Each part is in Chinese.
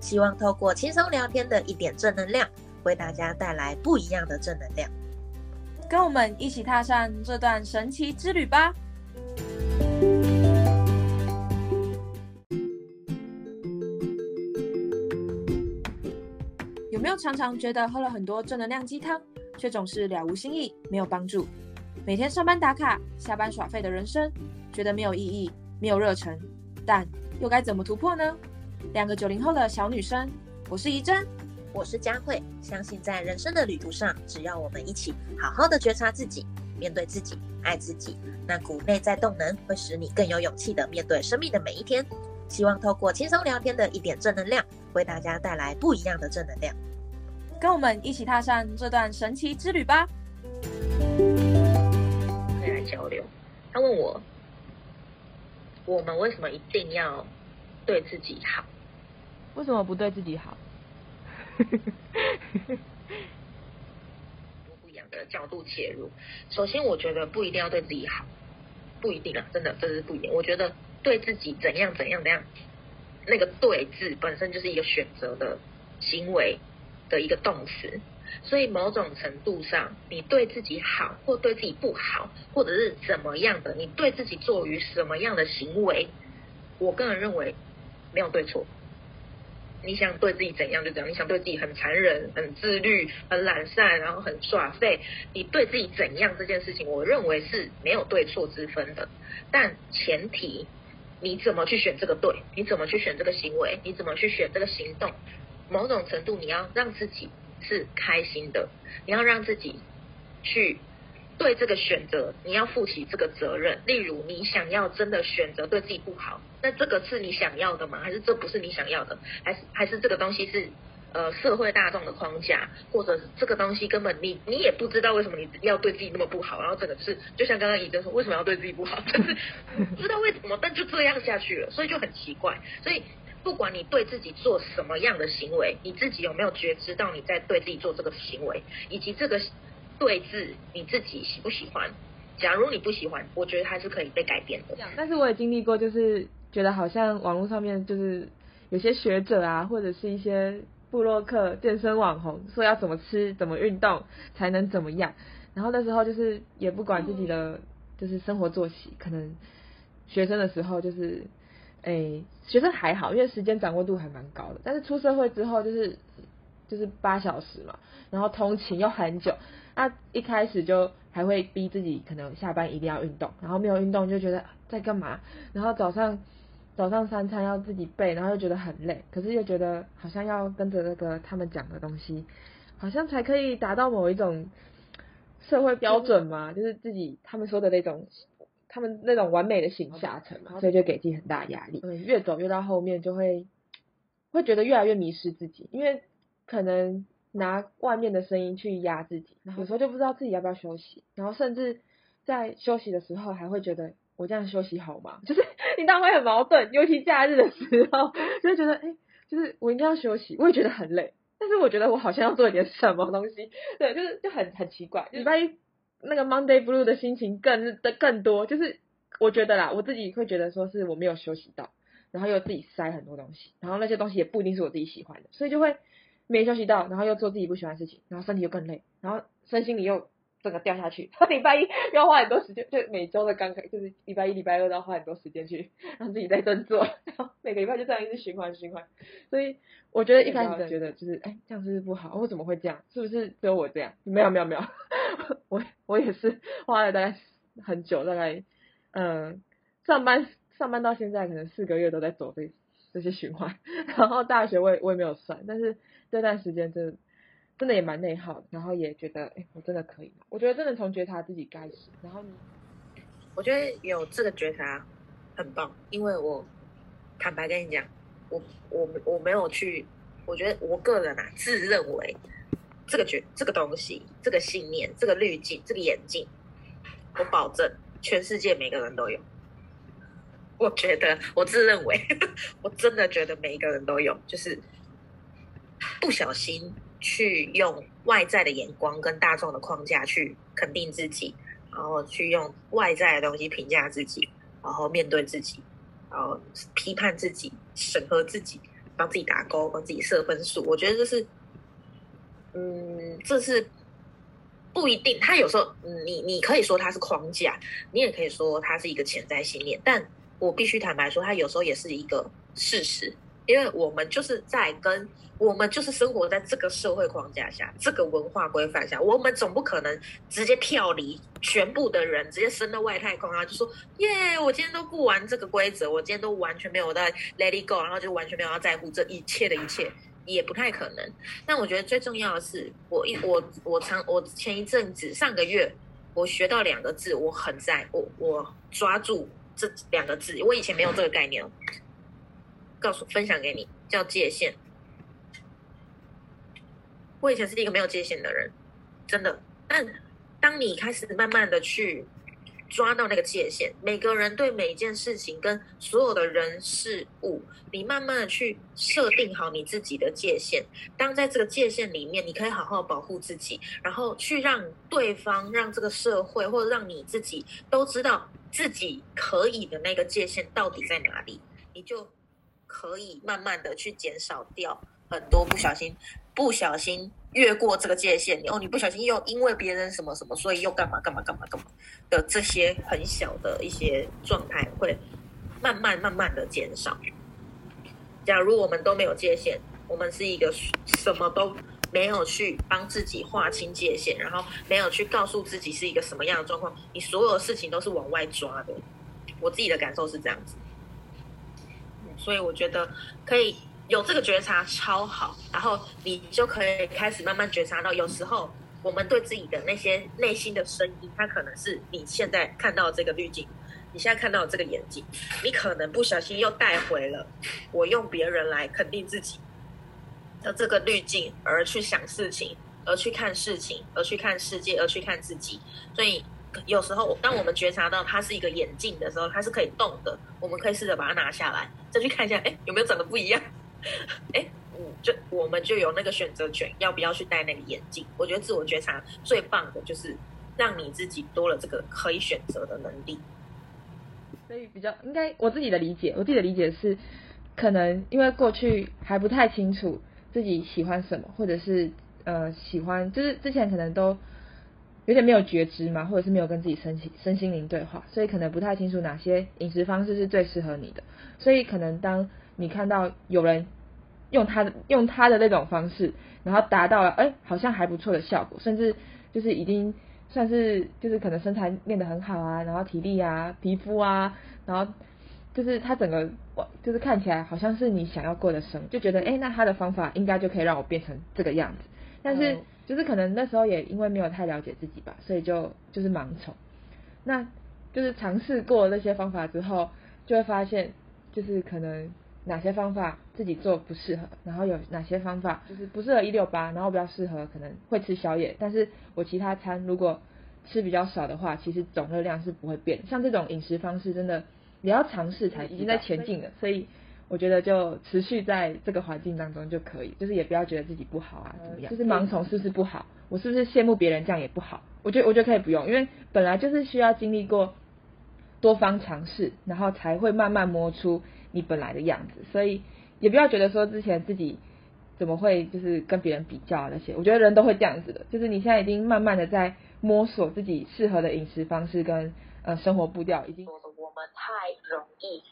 希望透过轻松聊天的一点正能量，为大家带来不一样的正能量。跟我们一起踏上这段神奇之旅吧！有没有常常觉得喝了很多正能量鸡汤，却总是了无新意，没有帮助？每天上班打卡，下班耍废的人生，觉得没有意义，没有热忱，但又该怎么突破呢？两个九零后的小女生，我是怡珍，我是佳慧。相信在人生的旅途上，只要我们一起好好的觉察自己，面对自己，爱自己，那股内在动能会使你更有勇气的面对生命的每一天。希望透过轻松聊天的一点正能量，为大家带来不一样的正能量。跟我们一起踏上这段神奇之旅吧！可以来交流。他问我，我们为什么一定要？对自己好，为什么不对自己好？不一样的角度切入。首先，我觉得不一定要对自己好，不一定啊，真的，这是不一定。我觉得对自己怎样怎样怎样，那个“对”字本身就是一个选择的行为的一个动词，所以某种程度上，你对自己好或对自己不好，或者是怎么样的，你对自己做于什么样的行为，我个人认为。没有对错，你想对自己怎样就怎样，你想对自己很残忍、很自律、很懒散，然后很耍废，你对自己怎样这件事情，我认为是没有对错之分的。但前提，你怎么去选这个对？你怎么去选这个行为？你怎么去选这个行动？某种程度，你要让自己是开心的，你要让自己去。对这个选择，你要负起这个责任。例如，你想要真的选择对自己不好，那这个是你想要的吗？还是这不是你想要的？还是还是这个东西是呃社会大众的框架，或者这个东西根本你你也不知道为什么你要对自己那么不好，然后整个是就像刚刚乙珍说，为什么要对自己不好？就是不知道为什么，但就这样下去了，所以就很奇怪。所以不管你对自己做什么样的行为，你自己有没有觉知到你在对自己做这个行为，以及这个。对字你自己喜不喜欢？假如你不喜欢，我觉得还是可以被改变的。但是我也经历过，就是觉得好像网络上面就是有些学者啊，或者是一些布洛克、健身网红说要怎么吃、怎么运动才能怎么样。然后那时候就是也不管自己的就是生活作息，可能学生的时候就是诶，学生还好，因为时间掌握度还蛮高的。但是出社会之后，就是就是八小时嘛，然后通勤又很久。那一开始就还会逼自己，可能下班一定要运动，然后没有运动就觉得在干嘛，然后早上早上三餐要自己备，然后又觉得很累，可是又觉得好像要跟着那个他们讲的东西，好像才可以达到某一种社会标准嘛，就是自己他们说的那种，他们那种完美的形象嘛，所以就给自己很大压力。嗯，越走越到后面就会会觉得越来越迷失自己，因为可能。拿外面的声音去压自己，有时候就不知道自己要不要休息，然后甚至在休息的时候还会觉得我这样休息好吗？就是你当会很矛盾，尤其假日的时候，就会觉得哎，就是我应该要休息，我也觉得很累，但是我觉得我好像要做一点什么东西，对，就是就很很奇怪。礼拜一那个 Monday Blue 的心情更的更多，就是我觉得啦，我自己会觉得说是我没有休息到，然后又自己塞很多东西，然后那些东西也不一定是我自己喜欢的，所以就会。没休息到，然后又做自己不喜欢的事情，然后身体又更累，然后身心里又整个掉下去。礼拜一要花很多时间，就每周的刚开就是礼拜一、礼拜二都要花很多时间去让自己在振作，然后每个礼拜就这样一直循环循环。所以我觉得一开始觉得就是，哎，这样是不是不好？我怎么会这样？是不是只有我这样？没有没有没有，我我也是花了大概很久，大概嗯上班上班到现在可能四个月都在走这这些循环，然后大学我也我也没有算，但是。这段时间真的真的也蛮内耗的，然后也觉得，哎，我真的可以吗？我觉得真的从觉察自己开始，然后，我觉得有这个觉察很棒，因为我坦白跟你讲，我我我没有去我觉得我个人啊，自认为这个觉这个东西、这个信念、这个滤镜、这个眼镜，我保证全世界每个人都有。我觉得，我自认为，我真的觉得每一个人都有，就是不小心去用外在的眼光跟大众的框架去肯定自己，然后去用外在的东西评价自己，然后面对自己，然后批判自己、审核自己、帮自己打勾、帮自己设分数。我觉得这是，嗯，这是不一定。他有时候，你你可以说他是框架，你也可以说它是一个潜在信念，但。我必须坦白说，它有时候也是一个事实，因为我们就是在跟我们就是生活在这个社会框架下，这个文化规范下，我们总不可能直接跳离全部的人，直接升到外太空啊，就说耶，我今天都不玩这个规则，我今天都完全没有在 let it go，然后就完全没有要在乎这一切的一切，也不太可能。但我觉得最重要的是，我一我我常我前一阵子上个月我学到两个字，我很在我我抓住。这两个字，我以前没有这个概念。告诉分享给你，叫界限。我以前是一个没有界限的人，真的。但当你开始慢慢的去抓到那个界限，每个人对每一件事情跟所有的人事物，你慢慢的去设定好你自己的界限。当在这个界限里面，你可以好好保护自己，然后去让对方、让这个社会或者让你自己都知道。自己可以的那个界限到底在哪里？你就可以慢慢的去减少掉很多不小心、不小心越过这个界限，然后你不小心又因为别人什么什么，所以又干嘛干嘛干嘛干嘛的这些很小的一些状态，会慢慢慢慢的减少。假如我们都没有界限，我们是一个什么都。没有去帮自己划清界限，然后没有去告诉自己是一个什么样的状况，你所有事情都是往外抓的。我自己的感受是这样子，所以我觉得可以有这个觉察超好，然后你就可以开始慢慢觉察到，有时候我们对自己的那些内心的声音，它可能是你现在看到这个滤镜，你现在看到这个眼镜，你可能不小心又带回了我用别人来肯定自己。这个滤镜而去想事情，而去看事情，而去看世界，而去看自己。所以有时候，当我们觉察到它是一个眼镜的时候，它是可以动的，我们可以试着把它拿下来，再去看一下，哎，有没有长得不一样？哎，嗯，就我们就有那个选择权，要不要去戴那个眼镜？我觉得自我觉察最棒的就是让你自己多了这个可以选择的能力。所以比较应该我自己的理解，我自己的理解是，可能因为过去还不太清楚。自己喜欢什么，或者是呃喜欢，就是之前可能都有点没有觉知嘛，或者是没有跟自己身心身心灵对话，所以可能不太清楚哪些饮食方式是最适合你的。所以可能当你看到有人用他的用他的那种方式，然后达到了哎好像还不错的效果，甚至就是已经算是就是可能身材练得很好啊，然后体力啊、皮肤啊，然后。就是他整个，就是看起来好像是你想要过的生，就觉得哎，那他的方法应该就可以让我变成这个样子。但是就是可能那时候也因为没有太了解自己吧，所以就就是盲从。那就是尝试过那些方法之后，就会发现就是可能哪些方法自己做不适合，然后有哪些方法就是不适合一六八，然后比较适合可能会吃宵夜，但是我其他餐如果吃比较少的话，其实总热量是不会变。像这种饮食方式真的。你要尝试才已经在前进了，所以我觉得就持续在这个环境当中就可以，就是也不要觉得自己不好啊，怎么样？就是盲从是不是不好？我是不是羡慕别人这样也不好？我觉得我觉得可以不用，因为本来就是需要经历过多方尝试，然后才会慢慢摸出你本来的样子，所以也不要觉得说之前自己怎么会就是跟别人比较那些，我觉得人都会这样子的，就是你现在已经慢慢的在摸索自己适合的饮食方式跟呃生活步调，已经。我们太容易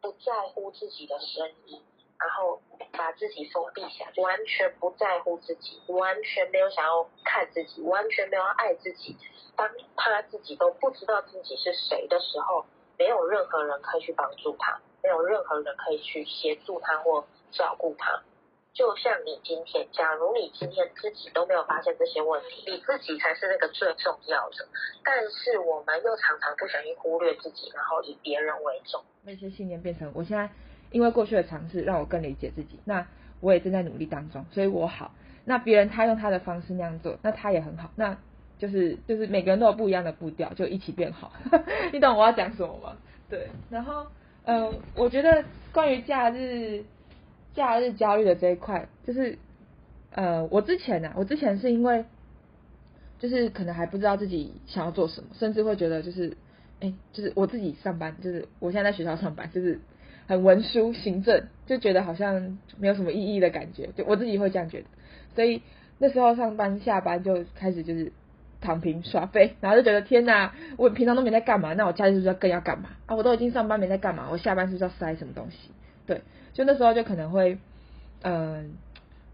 不在乎自己的声音，然后把自己封闭起来，完全不在乎自己，完全没有想要看自己，完全没有爱自己。当他自己都不知道自己是谁的时候，没有任何人可以去帮助他，没有任何人可以去协助他或照顾他。就像你今天，假如你今天自己都没有发现这些问题，你自己才是那个最重要的。但是我们又常常不小心忽略自己，然后以别人为重。那些信念变成我现在因为过去的尝试让我更理解自己。那我也正在努力当中，所以我好。那别人他用他的方式那样做，那他也很好。那就是就是每个人都有不一样的步调，就一起变好。你懂我要讲什么吗？对。然后呃，我觉得关于假日假日焦虑的这一块，就是呃，我之前呢，我之前是因为就是可能还不知道自己想要做什么，甚至会觉得就是哎，就是我自己上班，就是我现在在学校上班，就是很文书行政，就觉得好像没有什么意义的感觉，就我自己会这样觉得。所以那时候上班下班就开始就是躺平耍废，然后就觉得天哪，我平常都没在干嘛，那我假日是不是更要干嘛啊？我都已经上班没在干嘛，我下班是不是要塞什么东西？对，就那时候就可能会嗯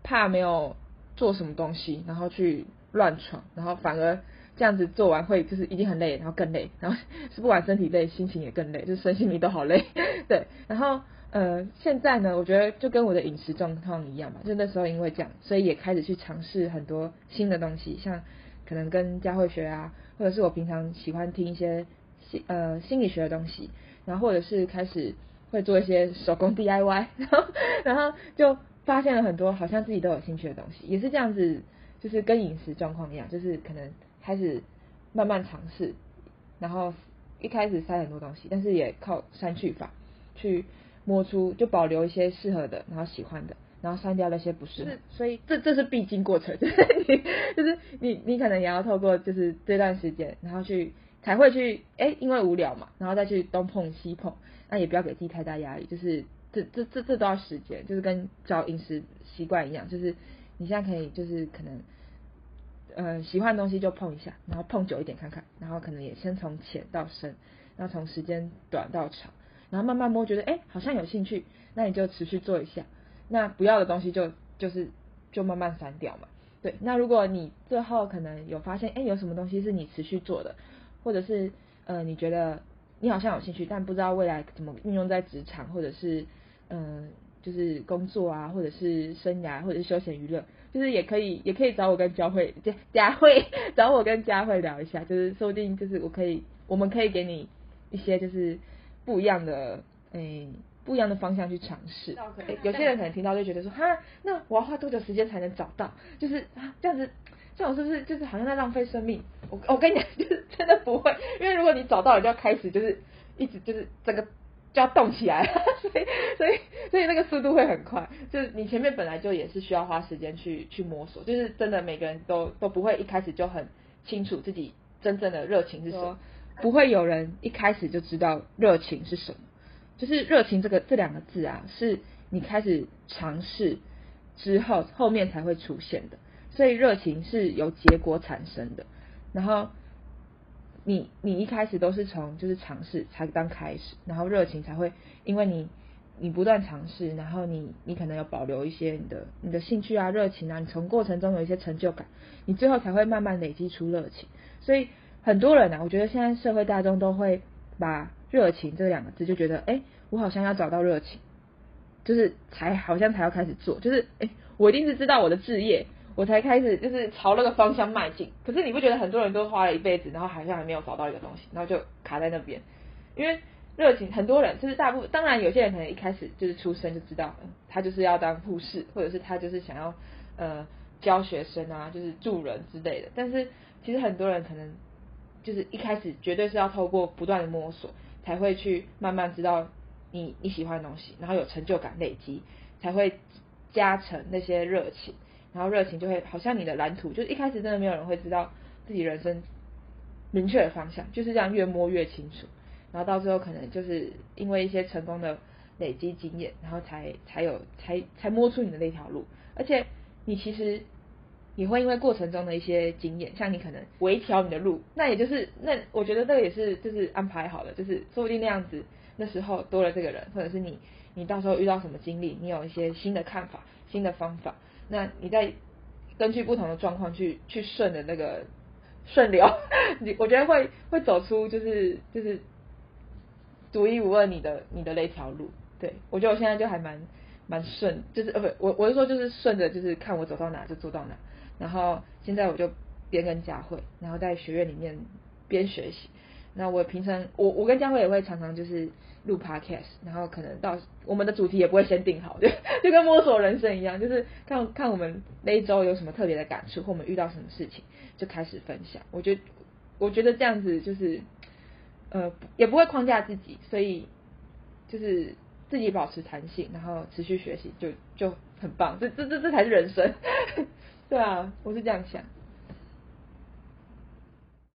怕没有做什么东西，然后去乱闯，然后反而这样子做完会就是一定很累，然后更累，然后 是不管身体累，心情也更累，就是身心灵都好累。对，然后。呃，现在呢，我觉得就跟我的饮食状况一样吧，就那时候因为这样，所以也开始去尝试很多新的东西，像可能跟佳慧学啊，或者是我平常喜欢听一些心呃心理学的东西，然后或者是开始会做一些手工 DIY，然后然后就发现了很多好像自己都有兴趣的东西，也是这样子，就是跟饮食状况一样，就是可能开始慢慢尝试，然后一开始塞很多东西，但是也靠删去法去。摸出就保留一些适合的，然后喜欢的，然后删掉那些不适合。所以这这是必经过程，就是你就是你你可能也要透过就是这段时间，然后去才会去哎，因为无聊嘛，然后再去东碰西碰，那也不要给自己太大压力，就是这这这这都要时间，就是跟找饮食习惯一样，就是你现在可以就是可能呃喜欢的东西就碰一下，然后碰久一点看看，然后可能也先从浅到深，然后从时间短到长。然后慢慢摸，觉得哎好像有兴趣，那你就持续做一下。那不要的东西就就是就慢慢删掉嘛。对，那如果你最后可能有发现，哎有什么东西是你持续做的，或者是呃你觉得你好像有兴趣，但不知道未来怎么运用在职场，或者是嗯就是工作啊，或者是生涯，或者是休闲娱乐，就是也可以也可以找我跟佳慧佳佳慧 找我跟佳慧聊一下，就是说不定就是我可以我们可以给你一些就是。不一样的，诶，不一样的方向去尝试。有些人可能听到就觉得说，哈，那我要花多久时间才能找到？就是啊，这样子，这种是不是就是好像在浪费生命？我我跟你讲，就是真的不会，因为如果你找到了，就要开始就是一直就是整个就要动起来，所以所以所以那个速度会很快。就是你前面本来就也是需要花时间去去摸索，就是真的每个人都都不会一开始就很清楚自己真正的热情是什么。不会有人一开始就知道热情是什么，就是热情这个这两个字啊，是你开始尝试之后后面才会出现的，所以热情是由结果产生的。然后你你一开始都是从就是尝试才刚开始，然后热情才会因为你你不断尝试，然后你你可能有保留一些你的你的兴趣啊热情啊，你从过程中有一些成就感，你最后才会慢慢累积出热情，所以。很多人呢，我觉得现在社会大众都会把热情这两个字就觉得，哎，我好像要找到热情，就是才好像才要开始做，就是哎，我一定是知道我的志业，我才开始就是朝那个方向迈进。可是你不觉得很多人都花了一辈子，然后好像还没有找到一个东西，然后就卡在那边？因为热情，很多人就是大部分，当然有些人可能一开始就是出生就知道，他就是要当护士，或者是他就是想要呃教学生啊，就是助人之类的。但是其实很多人可能。就是一开始绝对是要透过不断的摸索，才会去慢慢知道你你喜欢的东西，然后有成就感累积，才会加成那些热情，然后热情就会好像你的蓝图，就是一开始真的没有人会知道自己人生明确的方向，就是这样越摸越清楚，然后到最后可能就是因为一些成功的累积经验，然后才才有才才摸出你的那条路，而且你其实。你会因为过程中的一些经验，像你可能微调你的路，那也就是那我觉得这个也是就是安排好了，就是说不定那样子那时候多了这个人，或者是你你到时候遇到什么经历，你有一些新的看法、新的方法，那你再根据不同的状况去去顺的那个顺流，你我觉得会会走出就是就是独一无二你的你的那条路。对我觉得我现在就还蛮蛮顺，就是呃不我我是说就是顺着就是看我走到哪就做到哪。然后现在我就边跟佳慧，然后在学院里面边学习，那我平常我我跟江辉也会常常就是录 podcast，然后可能到我们的主题也不会先定好，就就跟摸索人生一样，就是看看我们那一周有什么特别的感触，或我们遇到什么事情就开始分享。我觉得我觉得这样子就是呃也不会框架自己，所以就是自己保持弹性，然后持续学习就就很棒。这这这这才是人生，对啊，我是这样想。